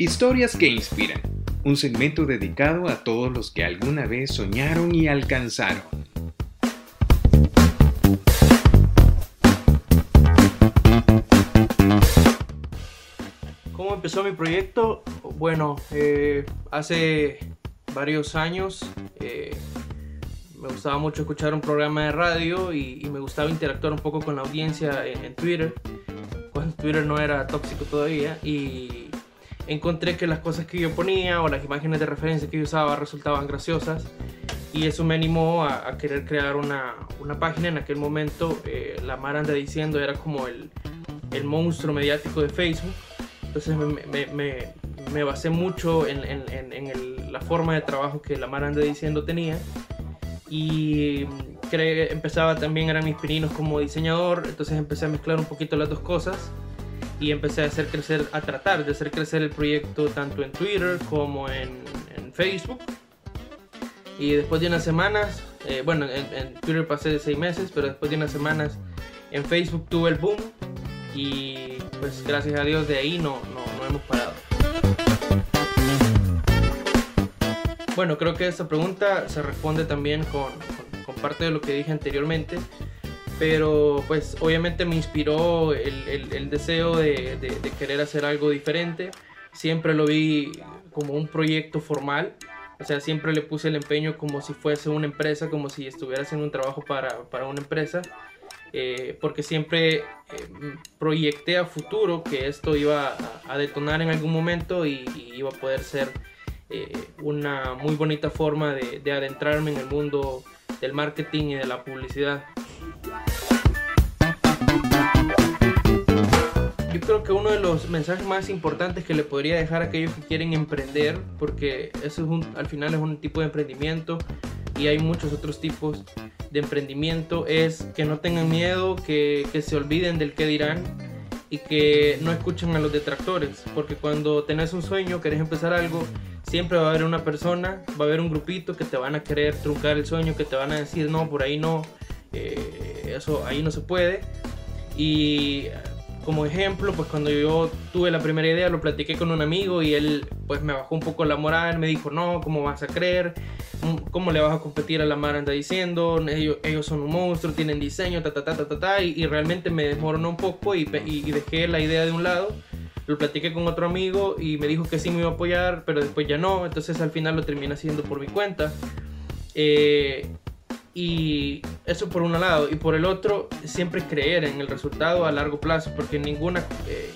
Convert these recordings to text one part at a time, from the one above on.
Historias que inspiran, un segmento dedicado a todos los que alguna vez soñaron y alcanzaron. ¿Cómo empezó mi proyecto? Bueno, eh, hace varios años eh, me gustaba mucho escuchar un programa de radio y, me gustaba interactuar un poco con la audiencia en, Twitter, cuando Twitter no era tóxico todavía, y encontré que las cosas que yo ponía o las imágenes de referencia que yo usaba resultaban graciosas y eso me animó a, querer crear una, una, página. En aquel momento eh, la Mara anda diciendo era como el, el monstruo mediático de Facebook, entonces me, me, me, basé mucho en, en, en la forma de trabajo que la Mara anda diciendo tenía. Y que empezaba también, eran mis pininos como diseñador, entonces empecé a mezclar un poquito las dos cosas y empecé a hacer crecer, a tratar de hacer crecer el proyecto tanto en Twitter como en, Facebook. Y después de unas semanas, eh, bueno, en, Twitter pasé de seis meses, pero después de unas semanas en Facebook tuve el boom y pues gracias a Dios de ahí no, no, no hemos parado. Bueno, creo que esta pregunta se responde también con, con, parte de lo que dije anteriormente, pero pues obviamente me inspiró el, el, deseo de, de, querer hacer algo diferente. Siempre lo vi como un proyecto formal, o sea, siempre le puse el empeño como si fuese una empresa, como si estuviera haciendo un trabajo para, para una empresa. Eh, porque siempre eh, proyecté a futuro que esto iba a, a, detonar en algún momento y, y iba a poder ser eh, una muy bonita forma de, adentrarme en el mundo del marketing y de la publicidad. Creo que uno de los mensajes más importantes que le podría dejar a aquellos que quieren emprender, porque eso es un, al final es un tipo de emprendimiento y hay muchos otros tipos de emprendimiento, es que no tengan miedo, que, que se olviden del que dirán y que no escuchen a los detractores, porque cuando tenés un sueño, querés empezar algo, siempre va a haber una persona, va a haber un grupito que te van a querer truncar el sueño, que te van a decir, no, por ahí no, eh, eso ahí no se puede. Y como ejemplo, pues cuando yo tuve la primera idea, lo platiqué con un amigo y él pues me bajó un poco la moral, me dijo, no, ¿cómo vas a creer? ¿Cómo le vas a competir a la mar? Anda diciendo, ellos, ellos son un monstruo, tienen diseño, ta, ta, ta, ta, ta, y, realmente me desmoronó un poco y, y, dejé la idea de un lado. Lo platiqué con otro amigo y me dijo que sí me iba a apoyar, pero después ya no, entonces al final lo terminé haciendo por mi cuenta. Eh, y eso por un lado. Y por el otro, siempre creer en el resultado a largo plazo, porque ninguna, eh,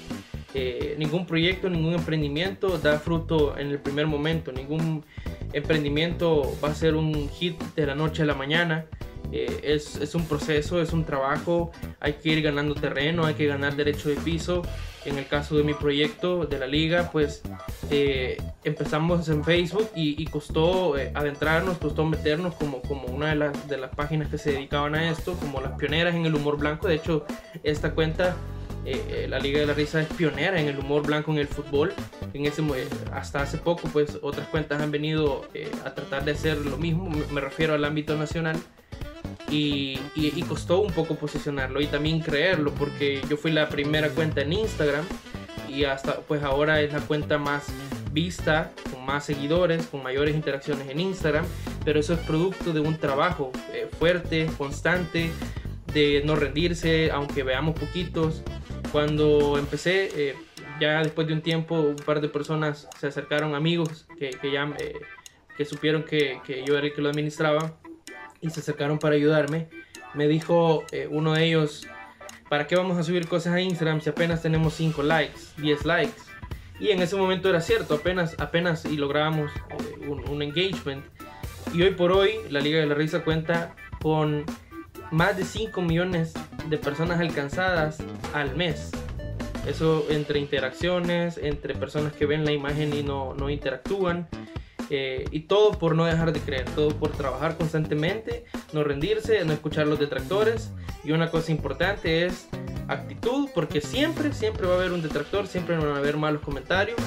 eh, ningún proyecto, ningún emprendimiento da fruto en el primer momento. Ningún emprendimiento va a ser un hit de la noche a la mañana. Eh, es, es, un proceso, es un trabajo, hay que ir ganando terreno, hay que ganar derecho de piso. En el caso de mi proyecto de la liga, pues eh, empezamos en Facebook y, costó eh, adentrarnos, costó meternos como, como una de las, de las páginas que se dedicaban a esto, como las pioneras en el humor blanco. De hecho, esta cuenta la Liga de la Risa es pionera en el humor blanco en el fútbol. En ese, hasta hace poco, pues otras cuentas han venido a tratar de hacer lo mismo. Me refiero al ámbito nacional y, costó un poco posicionarlo y también creerlo porque yo fui la primera cuenta en Instagram y hasta pues ahora es la cuenta más vista, con más seguidores, con mayores interacciones en Instagram, pero eso es producto de un trabajo eh, fuerte, constante, de no rendirse, aunque veamos poquitos. Cuando empecé, eh, ya después de un tiempo, un par de personas se acercaron, amigos que, ya eh, que supieron que, que yo era el que lo administraba y se acercaron para ayudarme. Me dijo uno de ellos, ¿para qué vamos a subir cosas a Instagram si apenas tenemos 5 likes, 10 likes? Y en ese momento era cierto, apenas, apenas y lográbamos eh, un, engagement. Y hoy por hoy la Liga de la Risa cuenta con más de 5 millones de personas alcanzadas al mes. Eso entre interacciones, entre personas que ven la imagen y no, no interactúan. Eh, y todo por no dejar de creer, todo por trabajar constantemente, no rendirse, no escuchar los detractores. Y una cosa importante es actitud, porque siempre, siempre va a haber un detractor, siempre van a haber malos comentarios.